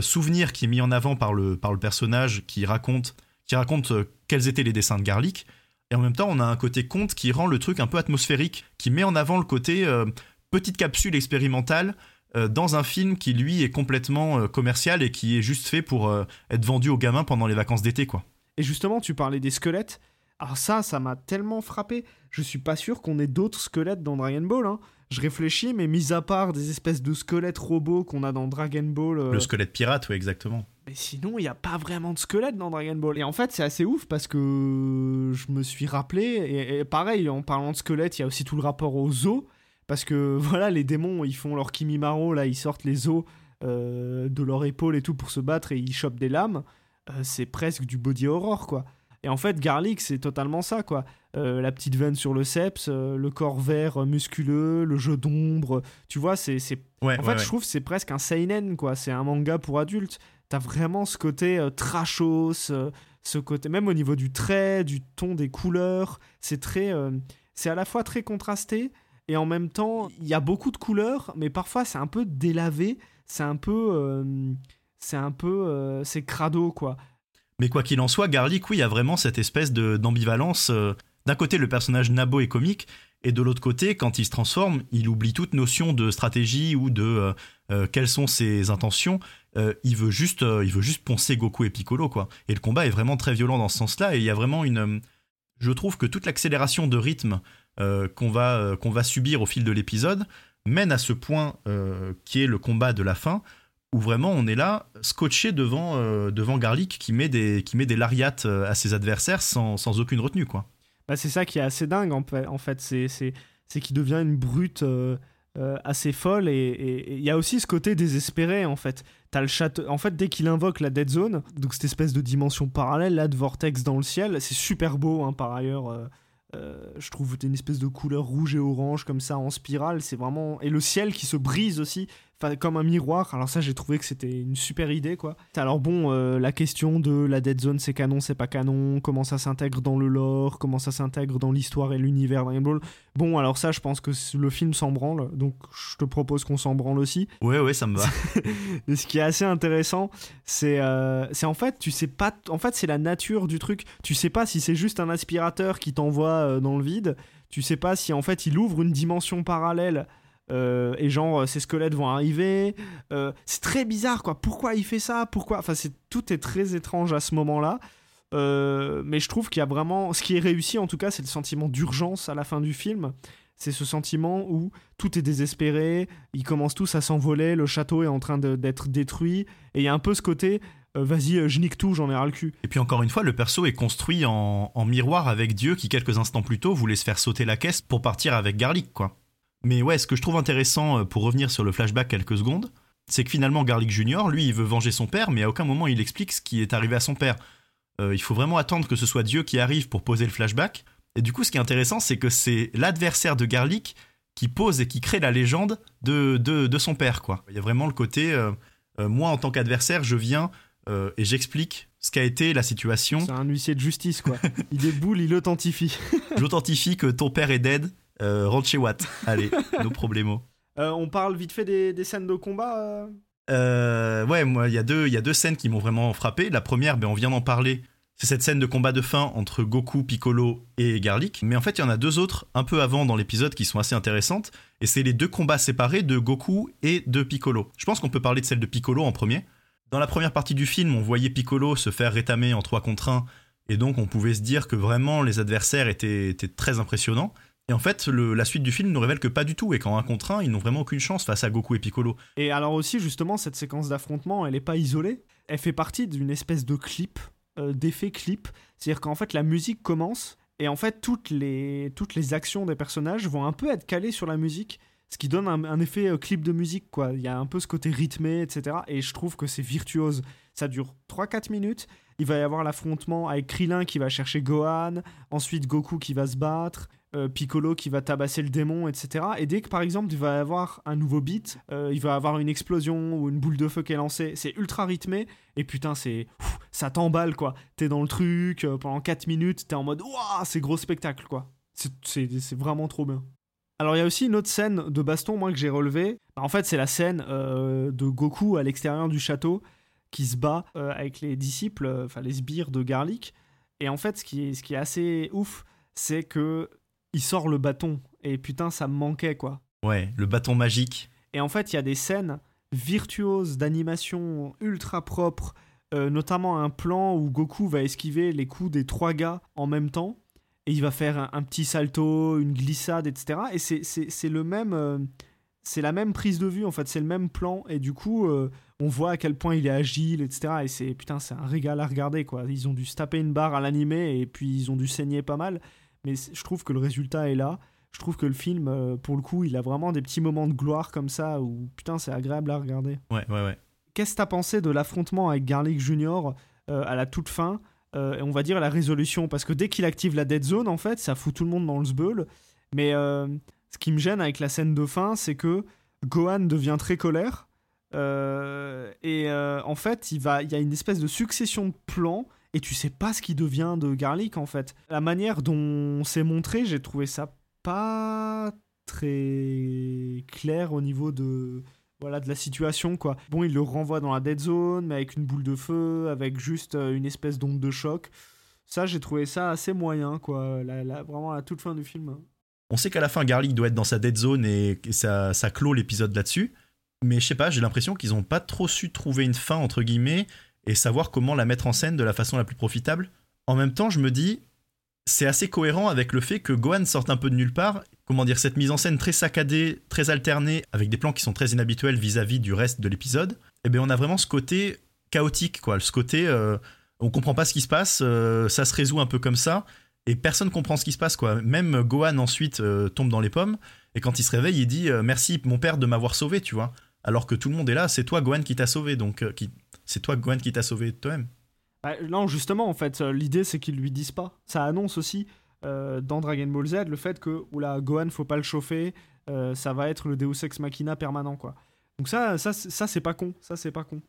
souvenir qui est mis en avant par le, par le personnage qui raconte, qui raconte quels étaient les dessins de Garlic. Et en même temps, on a un côté conte qui rend le truc un peu atmosphérique, qui met en avant le côté euh, petite capsule expérimentale euh, dans un film qui, lui, est complètement euh, commercial et qui est juste fait pour être vendu aux gamins pendant les vacances d'été, quoi. Et justement, tu parlais des squelettes. Alors ça, ça m'a tellement frappé. Je suis pas sûr qu'on ait d'autres squelettes dans Dragon Ball. hein. Je réfléchis, mais mis à part des espèces de squelettes robots qu'on a dans Dragon Ball. Le squelette pirate, oui, exactement. Mais sinon, il n'y a pas vraiment de squelette dans Dragon Ball. Et en fait, c'est assez ouf parce que je me suis rappelé, et, et pareil, en parlant de squelette, il y a aussi tout le rapport aux os. Parce que voilà, les démons, ils font leur Kimimaro, là, ils sortent les os euh, de leur épaule et tout pour se battre et ils chopent des lames. Euh, c'est presque du body horror, quoi. Et en fait, Garlic, c'est totalement ça, quoi. Euh, la petite veine sur le seps, euh, le corps vert euh, musculeux, le jeu d'ombre. Tu vois, c'est Ouais, en ouais, fait, ouais. je trouve que c'est presque un seinen, quoi. C'est un manga pour adultes. T'as vraiment ce côté euh, trashos, euh, ce côté, même au niveau du trait, du ton, des couleurs, c'est très. euh, c'est à la fois très contrasté et en même temps, il y a beaucoup de couleurs, mais parfois c'est un peu délavé, c'est un peu. euh, c'est un peu. c'est crado, quoi. Mais quoi qu'il en soit, Garlic, oui, il y a vraiment cette espèce de- d'ambivalence. D'un côté, le personnage Nabo est comique, et de l'autre côté, quand il se transforme, il oublie toute notion de stratégie ou de quelles sont ses intentions. Euh, il, veut juste, euh, il veut juste poncer Goku et Piccolo, quoi. Et le combat est vraiment très violent dans ce sens-là, et il y a vraiment une. euh, Je trouve que toute l'accélération de rythme qu'on va, qu'on va subir au fil de l'épisode mène à ce point qui est le combat de la fin, où vraiment on est là, scotché devant, devant Garlic qui met des, qui met des lariats euh, à ses adversaires sans, sans aucune retenue, quoi. Bah, c'est ça qui est assez dingue en fait. C'est c'est qu'il devient une brute assez folle et il y a aussi ce côté désespéré en fait. T'as le château. En fait, dès qu'il invoque la Dead Zone, donc cette espèce de dimension parallèle là de vortex dans le ciel, c'est super beau hein, par ailleurs. euh, euh, je trouve une espèce de couleur rouge et orange comme ça en spirale, c'est vraiment et le ciel qui se brise aussi, enfin, comme un miroir. Alors ça, j'ai trouvé que c'était une super idée quoi. Alors bon, euh, la question de la Dead Zone, c'est canon, c'est pas canon, comment ça s'intègre dans le lore, comment ça s'intègre dans l'histoire et l'univers Dragon Ball. Bon, alors ça, je pense que le film s'en branle, donc je te propose qu'on s'en branle aussi. Ouais, ouais, ça me va. Ce qui est assez intéressant, c'est euh, c'est en fait, tu sais pas, en fait, c'est la nature du truc. Tu sais pas si c'est juste un aspirateur qui t'envoie euh, dans le vide. Tu sais pas si en fait il ouvre une dimension parallèle. Euh, et genre euh, ces squelettes vont arriver. Euh, c'est très bizarre quoi. Pourquoi il fait ça? Pourquoi? Enfin c'est tout est très étrange à ce moment là mais je trouve qu'il y a vraiment ce qui est réussi en tout cas c'est le sentiment d'urgence à la fin du film. C'est ce sentiment où tout est désespéré, ils commencent tous à s'envoler, le château est en train d'être détruit, et il y a un peu ce côté, vas-y, je nique tout, j'en ai ras le cul. Et puis encore une fois, le perso est construit en, en miroir avec Dieu qui, quelques instants plus tôt, voulait se faire sauter la caisse pour partir avec Garlic, quoi. Mais ouais, ce que je trouve intéressant, euh, pour revenir sur le flashback quelques secondes, c'est que finalement, Garlic Junior, lui, il veut venger son père, mais à aucun moment il explique ce qui est arrivé à son père. Euh, il faut vraiment attendre que ce soit Dieu qui arrive pour poser le flashback. Et du coup, ce qui est intéressant, c'est que c'est l'adversaire de Garlic qui pose et qui crée la légende de, de, de son père, quoi. Il y a vraiment le côté, euh, euh, moi, en tant qu'adversaire, je viens et j'explique ce qu'a été la situation. C'est un huissier de justice, quoi. il déboule, il authentifie. J'authentifie que ton père est dead. Euh, rentre chez Watt. Allez, nos problèmes. Euh, on parle vite fait des, des scènes de combat euh Euh, ouais, moi, il y, a deux- il y a deux scènes qui m'ont vraiment frappé. La première, ben, on vient d'en parler. C'est cette scène de combat de fin entre Goku, Piccolo et Garlic. Mais en fait, il y en a deux autres un peu avant dans l'épisode qui sont assez intéressantes. Et c'est les deux combats séparés de Goku et de Piccolo. Je pense qu'on peut parler de celle de Piccolo en premier. Dans la première partie du film, on voyait Piccolo se faire rétamer en 3 contre 1. Et donc, on pouvait se dire que vraiment les adversaires étaient, étaient très impressionnants. Et en fait, la suite du film nous révèle que pas du tout. Et qu'en 1 contre 1, ils n'ont vraiment aucune chance face à Goku et Piccolo. Et alors aussi, justement, cette séquence d'affrontement, elle est pas isolée. Elle fait partie d'une espèce de clip, euh, d'effet clip. C'est-à-dire qu'en fait, la musique commence et en fait, toutes les, toutes les actions des personnages vont un peu être calées sur la musique. Ce qui donne un, un effet euh, clip de musique, quoi. Il y a un peu ce côté rythmé, etc. Et je trouve que c'est virtuose. Ça dure 3-4 minutes. Il va y avoir l'affrontement avec Krillin qui va chercher Gohan. Ensuite, Goku qui va se battre. Euh, Piccolo qui va tabasser le démon, etc. Et dès que par exemple il va avoir un nouveau beat, euh, il va avoir une explosion ou une boule de feu qui est lancée, c'est ultra rythmé et putain c'est ça t'emballe quoi. T'es dans le truc euh, pendant 4 minutes, t'es en mode waouh c'est gros spectacle quoi. C'est- vraiment trop bien. Alors il y a aussi une autre scène de baston moi que j'ai relevée. En fait c'est la scène de Goku à l'extérieur du château qui se bat avec les disciples, enfin les sbires de Garlic. Et en fait ce qui est, ce qui est assez ouf, c'est que il sort le bâton et putain ça me manquait quoi. Ouais, le bâton magique. Et en fait il y a des scènes virtuoses d'animation ultra propres, euh, notamment un plan où Goku va esquiver les coups des trois gars en même temps et il va faire un, un petit salto, une glissade, etc. Et c'est- c'est c'est le même, euh, c'est la même prise de vue en fait, c'est le même plan et du coup euh, on voit à quel point il est agile, etc. Et c'est putain c'est un régal à regarder quoi. Ils ont dû se taper une barre à l'animé et puis ils ont dû saigner pas mal, mais je trouve que le résultat est là. Je trouve que le film, euh, pour le coup, il a vraiment des petits moments de gloire comme ça où putain c'est agréable à regarder. Ouais, ouais, ouais. Qu'est-ce que t'as pensé de l'affrontement avec Garlic Junior euh, à la toute fin euh, et On va dire la résolution, parce que dès qu'il active la dead zone, en fait, ça fout tout le monde dans le sbeul. Mais euh, ce qui me gêne avec la scène de fin, c'est que Gohan devient très colère. et, en fait, il, va, il y a une espèce de succession de plans et tu sais pas ce qui devient de Garlic en fait. La manière dont c'est montré, j'ai trouvé ça pas très clair au niveau de voilà de la situation quoi. Bon, il le renvoie dans la dead zone mais avec une boule de feu, avec juste euh, une espèce d'onde de choc. Ça, j'ai trouvé ça assez moyen quoi, vraiment à la toute fin du film. On sait qu'à la fin Garlic doit être dans sa dead zone et, ça, ça clôt l'épisode là-dessus. Mais je sais pas, j'ai l'impression qu'ils ont pas trop su trouver une fin entre guillemets et savoir comment la mettre en scène de la façon la plus profitable. En même temps, je me dis, c'est assez cohérent avec le fait que Gohan sorte un peu de nulle part. Comment dire, cette mise en scène très saccadée, très alternée, avec des plans qui sont très inhabituels vis-à-vis du reste de l'épisode, eh bien on a vraiment ce côté chaotique, quoi. Ce côté, euh, on comprend pas ce qui se passe, euh, ça se résout un peu comme ça, et personne comprend ce qui se passe, quoi. Même Gohan ensuite euh, tombe dans les pommes, et quand il se réveille, il dit Merci mon père de m'avoir sauvé, tu vois. Alors que tout le monde est là, c'est toi Gohan qui t'a sauvé, donc qui, c'est toi, Gwen, qui t'a sauvé toi-même. Bah, non, justement, en fait, euh, l'idée, c'est qu'ils lui disent pas. Ça annonce aussi euh, dans Dragon Ball Z le fait que, oula, Gohan, faut pas le chauffer, euh, ça va être le Deus Ex Machina permanent, quoi. Donc ça, ça, ça c'est pas con. Ça, c'est pas con.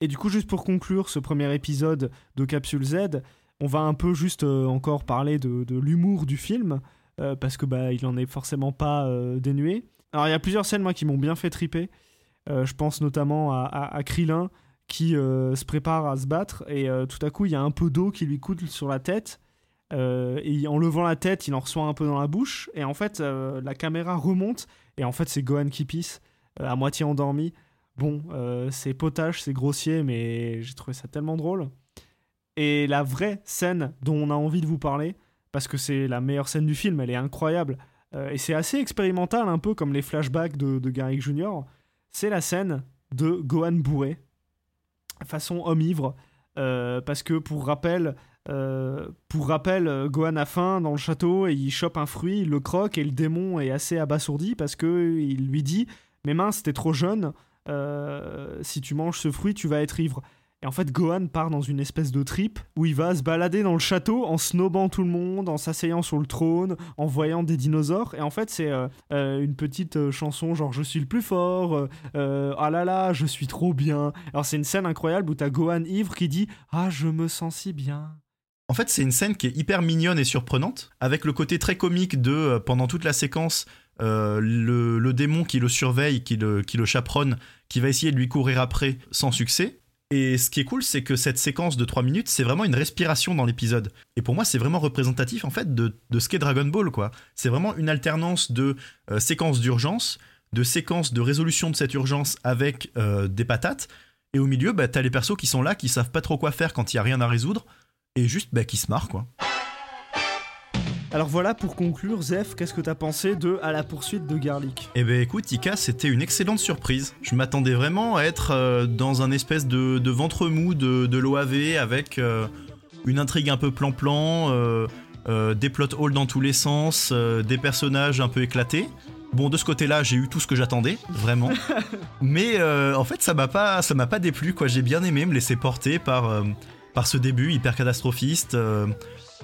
Et du coup, juste pour conclure ce premier épisode de Capsule Z, on va un peu juste encore parler de, de l'humour du film, parce que bah, il en est forcément pas dénué. Alors, il y a plusieurs scènes, moi, qui m'ont bien fait triper. Euh, je pense notamment à, Krillin qui euh, se prépare à se battre et euh, tout à coup il y a un peu d'eau qui lui coule sur la tête. et en levant la tête, il en reçoit un peu dans la bouche. Et en fait, la caméra remonte. Et en fait, c'est Gohan qui pisse, à moitié endormi. Bon, c'est potage, c'est grossier, mais j'ai trouvé ça tellement drôle. Et la vraie scène dont on a envie de vous parler, parce que c'est la meilleure scène du film, elle est incroyable. et c'est assez expérimental, un peu comme les flashbacks de, de Garrick Jr c'est la scène de Gohan bourré, façon homme ivre, euh, parce que pour rappel, euh, pour rappel, euh, Gohan a faim dans le château et il chope un fruit, il le croque et le démon est assez abasourdi parce que il lui dit "Mais mince, t'es trop jeune. si tu manges ce fruit, tu vas être ivre." Et en fait, Gohan part dans une espèce de trip où il va se balader dans le château en snobant tout le monde, en s'asseyant sur le trône, en voyant des dinosaures. Et en fait, c'est euh, euh, une petite euh, chanson genre Je suis le plus fort, ah là là, je suis trop bien. Alors, c'est une scène incroyable où t'as Gohan ivre qui dit Ah, je me sens si bien. En fait, c'est une scène qui est hyper mignonne et surprenante, avec le côté très comique de, pendant toute la séquence, le, démon qui le surveille, qui le, qui le chaperonne, qui va essayer de lui courir après sans succès. Et ce qui est cool, c'est que cette séquence de 3 minutes, c'est vraiment une respiration dans l'épisode. Et pour moi, c'est vraiment représentatif en fait de, ce qu'est Dragon Ball, quoi. C'est vraiment une alternance de euh, séquences d'urgence, de séquences de résolution de cette urgence avec euh, des patates. Et au milieu, bah, t'as les persos qui sont là, qui savent pas trop quoi faire quand il y a rien à résoudre, et juste bah, qui se marrent, quoi. Alors voilà, pour conclure, Zef, qu'est-ce que t'as pensé de À la poursuite de Garlic? Eh ben écoute, Ika, c'était une excellente surprise. Je m'attendais vraiment à être euh, dans un espèce de, ventre mou de, l'OAV avec euh, une intrigue un peu plan-plan, euh, des plot holes dans tous les sens, des personnages un peu éclatés. Bon, de ce côté-là, j'ai eu tout ce que j'attendais, vraiment. Mais en fait, ça m'a pas, ça m'a pas déplu, quoi. J'ai bien aimé me laisser porter par, par ce début hyper catastrophiste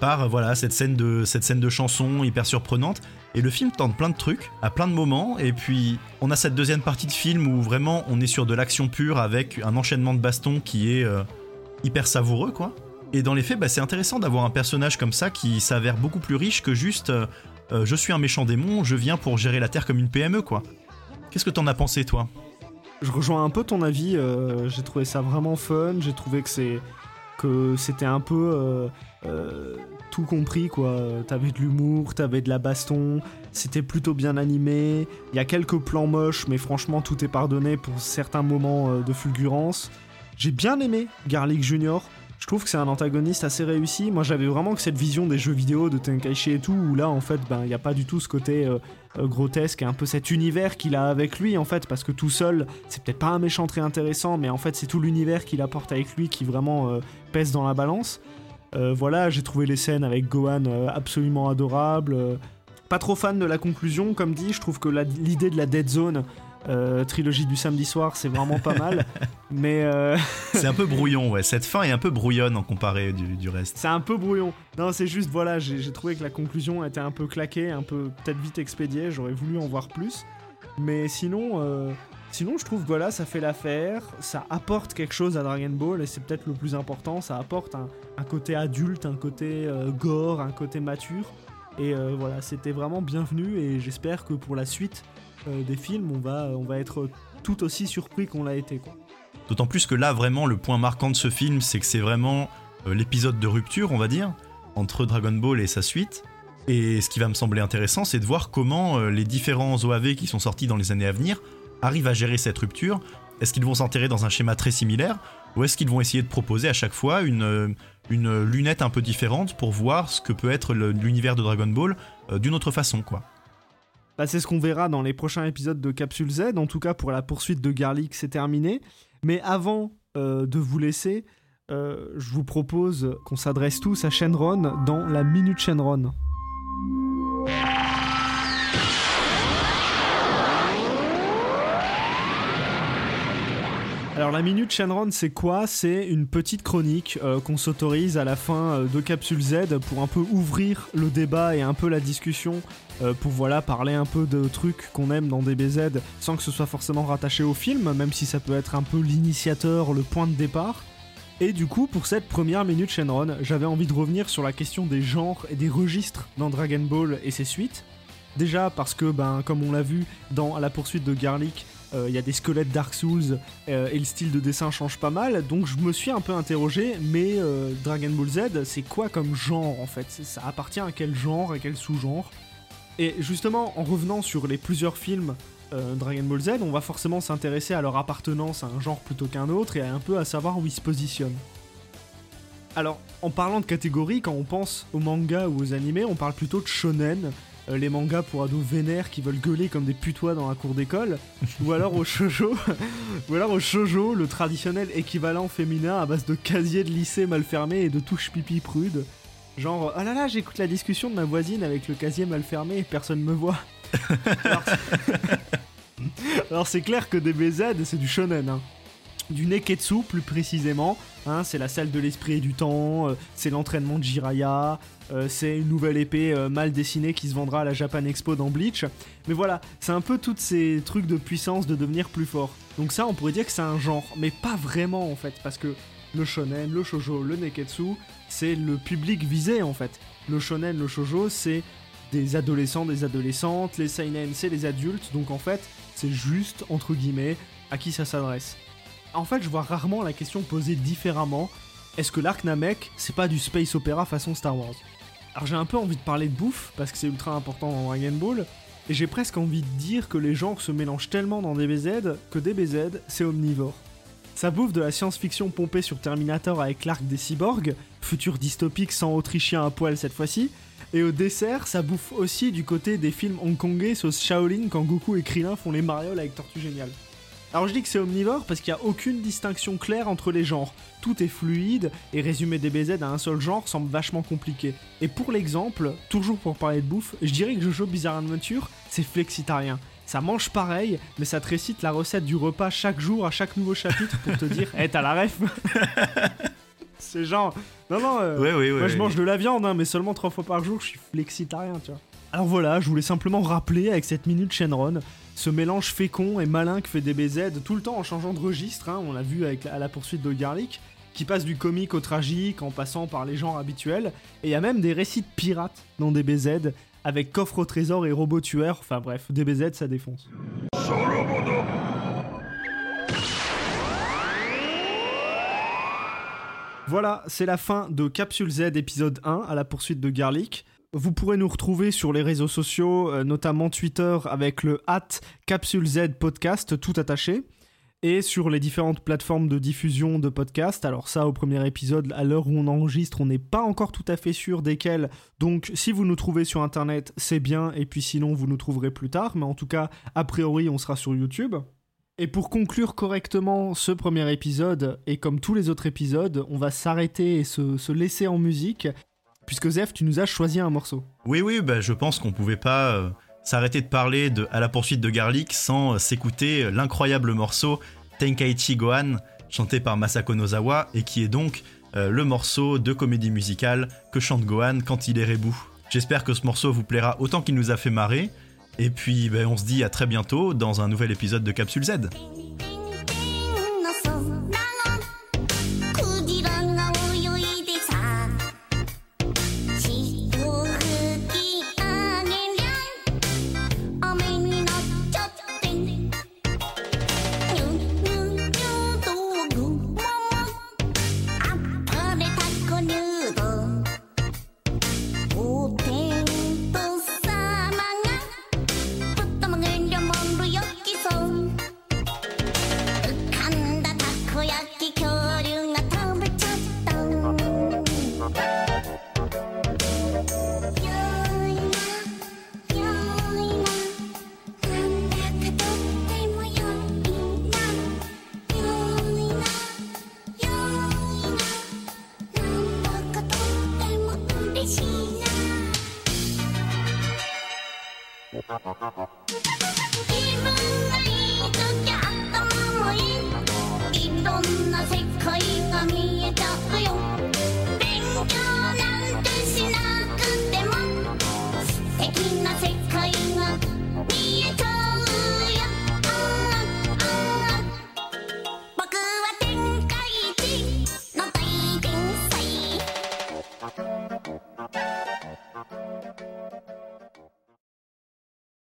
par voilà cette scène de cette chanson hyper surprenante. Et le film tente plein de trucs à plein de moments. Et puis on a cette deuxième partie de film où vraiment on est sur de l'action pure avec un enchaînement de bastons qui est euh, hyper savoureux quoi. Et dans les faits bah, c'est intéressant d'avoir un personnage comme ça qui s'avère beaucoup plus riche que juste euh, euh, je suis un méchant démon je viens pour gérer la terre comme une PME quoi. Qu'est-ce que t'en as pensé toi? Je rejoins un peu ton avis j'ai trouvé ça vraiment fun j'ai trouvé que que c'était un peu euh, tout compris quoi. T'avais de l'humour, t'avais de la baston, c'était plutôt bien animé. Il y a quelques plans moches, mais franchement tout est pardonné pour certains moments euh, de fulgurance. J'ai bien aimé Garlic Junior. Je trouve que c'est un antagoniste assez réussi. Moi, j'avais vraiment que cette vision des jeux vidéo de Tenkaichi et tout, où là, en fait, ben, il n'y a pas du tout ce côté euh, grotesque et un peu cet univers qu'il a avec lui, en fait, parce que tout seul, c'est peut-être pas un méchant très intéressant, mais en fait, c'est tout l'univers qu'il apporte avec lui qui vraiment pèse dans la balance. Voilà, j'ai trouvé les scènes avec Gohan absolument adorables. pas trop fan de la conclusion, comme dit, je trouve que l'idée de la Dead Zone, euh, trilogie du samedi soir, c'est vraiment pas mal. mais. Euh, c'est un peu brouillon, ouais. Cette fin est un peu brouillonne en comparé du, reste. C'est un peu brouillon. Non, c'est juste, voilà, j'ai trouvé que la conclusion était un peu claquée, un peu peut-être vite expédiée. J'aurais voulu en voir plus. Mais sinon, euh, Sinon, je trouve voilà, ça fait l'affaire, ça apporte quelque chose à Dragon Ball, et c'est peut-être le plus important, ça apporte un, côté adulte, un côté euh, gore, un côt mature. Et euh, voilà, c'était vraiment bienvenu, et j'espère que pour la suite euh, des films, on va, on va être tout aussi surpris qu'on l'a été. D'autant plus que là, vraiment, le point marquant de ce film, c'est que c'est vraiment l'épisode de rupture, on va dire, entre Dragon Ball et sa suite. Et ce qui va me sembler intéressant, c'est de voir comment les différents OAV qui sont sortis dans les années à venir arrivent à gérer cette rupture Est-ce qu'ils vont s'enterrer dans un schéma très similaire Ou est-ce qu'ils vont essayer de proposer à chaque fois une, euh, une lunette un peu différente pour voir ce que peut être l'univers de Dragon Ball euh, d'une autre façon, quoi? Bah, c'est ce qu'on verra dans les prochains épisodes de Capsule Z. En tout cas, pour la poursuite de Garlic, c'est terminé. Mais avant euh, de vous laisser, je vous propose qu'on s'adresse tous à Shenron dans la Minute Shenron. Alors la minute Shenron c'est quoi? C'est une petite chronique euh, qu'on s'autorise à la fin euh, de Capsule Z pour un peu ouvrir le débat et un peu la discussion euh, pour voilà parler un peu de trucs qu'on aime dans DBZ sans que ce soit forcément rattaché au film, même si ça peut être un peu l'initiateur, le point de départ. Et du coup, pour cette première minute Shenron, j'avais envie de revenir sur la question des genres et des registres dans Dragon Ball et ses suites. Déjà parce que, ben, comme on l'a vu dans la poursuite de Garlic, il euh, y a des squelettes Dark Souls euh, et le style de dessin change pas mal. Donc je me suis un peu interrogé, mais euh, Dragon Ball Z, c'est quoi comme genre en fait? Ça appartient à quel genre et quel sous-genre? Et justement, en revenant sur les plusieurs films Dragon Ball Z, on va forcément s'intéresser à leur appartenance à un genre plutôt qu'un autre et un peu à savoir où ils se positionnent. Alors, en parlant de catégories, quand on pense aux mangas ou aux animés, on parle plutôt de shonen, euh, les mangas pour ados vénères qui veulent gueuler comme des putois dans la cour d'école, ou alors au shoujo, ou alors au shoujo, le traditionnel équivalent féminin à base de casier de lycée mal fermé et de touches pipi prudes. Genre, ah là là, j'écoute la discussion de ma voisine avec le casier mal fermé et personne me voit. alors c'est clair que DBZ c'est du shonen, hein. Du neketsu plus précisément, hein, c'est la salle de l'esprit et du temps, euh, c'est l'entraînement de Jiraya, euh, c'est une nouvelle épée euh, mal dessinée qui se vendra à la Japan Expo dans Bleach. Mais voilà, c'est un peu tous ces trucs de puissance de devenir plus fort. Donc ça, on pourrait dire que c'est un genre, mais pas vraiment en fait, parce que le shonen, le shojo, le neketsu, c'est le public visé en fait. Le shonen, le shojo, c'est des adolescents, des adolescentes, les seinen, c'est les adultes, donc en fait, c'est juste, entre guillemets, à qui ça s'adresse. En fait, je vois rarement la question posée différemment. Est-ce que l'arc Namek, c'est pas du space opéra façon Star Wars? Alors j'ai un peu envie de parler de bouffe, parce que c'est ultra important dans Dragon Ball, et j'ai presque envie de dire que les genres se mélangent tellement dans DBZ que DBZ, c'est omnivore. Ça bouffe de la science-fiction pompée sur Terminator avec l'arc des cyborgs, futur dystopique sans autrichien à poil cette fois-ci, et au dessert, ça bouffe aussi du côté des films hongkongais sauce Shaolin quand Goku et Krillin font les marioles avec Tortue Géniale. Alors je dis que c'est omnivore parce qu'il n'y a aucune distinction claire entre les genres. Tout est fluide et résumer DBZ à un seul genre semble vachement compliqué. Et pour l'exemple, toujours pour parler de bouffe, je dirais que Jojo Bizarre Adventure, c'est flexitarien. Ça mange pareil, mais ça te récite la recette du repas chaque jour à chaque nouveau chapitre pour te dire Eh, t'as la ref C'est genre. Non, non, euh, moi je mange de la viande, hein, mais seulement trois fois par jour, je suis flexitarien, tu vois. Alors voilà, je voulais simplement rappeler avec cette minute Shenron ce mélange fécond et malin que fait DBZ tout le temps en changeant de registre, hein, on l'a vu avec, à la poursuite de Garlic, qui passe du comique au tragique en passant par les genres habituels, et il y a même des récits de pirates dans DBZ, avec coffre au trésor et robot tueur, enfin bref, DBZ ça défonce. Voilà, c'est la fin de Capsule Z épisode 1 à la poursuite de Garlic. Vous pourrez nous retrouver sur les réseaux sociaux, euh, notamment Twitter avec le at Capsule Z Podcast, tout attaché, et sur les différentes plateformes de diffusion de podcasts. Alors ça, au premier épisode, à l'heure où on enregistre, on n'est pas encore tout à fait sûr desquels. Donc si vous nous trouvez sur Internet, c'est bien, et puis sinon, vous nous trouverez plus tard. Mais en tout cas, a priori, on sera sur YouTube. Et pour conclure correctement ce premier épisode, et comme tous les autres épisodes, on va s'arrêter et se, se laisser en musique puisque Zef, tu nous as choisi un morceau. Oui, oui, bah, je pense qu'on pouvait pas euh, s'arrêter de parler de À la poursuite de Garlic sans euh, s'écouter l'incroyable morceau Tenkaichi Gohan, chanté par Masako Nozawa, et qui est donc euh, le morceau de comédie musicale que chante Gohan quand il est rebou. J'espère que ce morceau vous plaira autant qu'il nous a fait marrer, Et puis ben, on se dit à très bientôt dans un nouvel épisode de Capsule Z.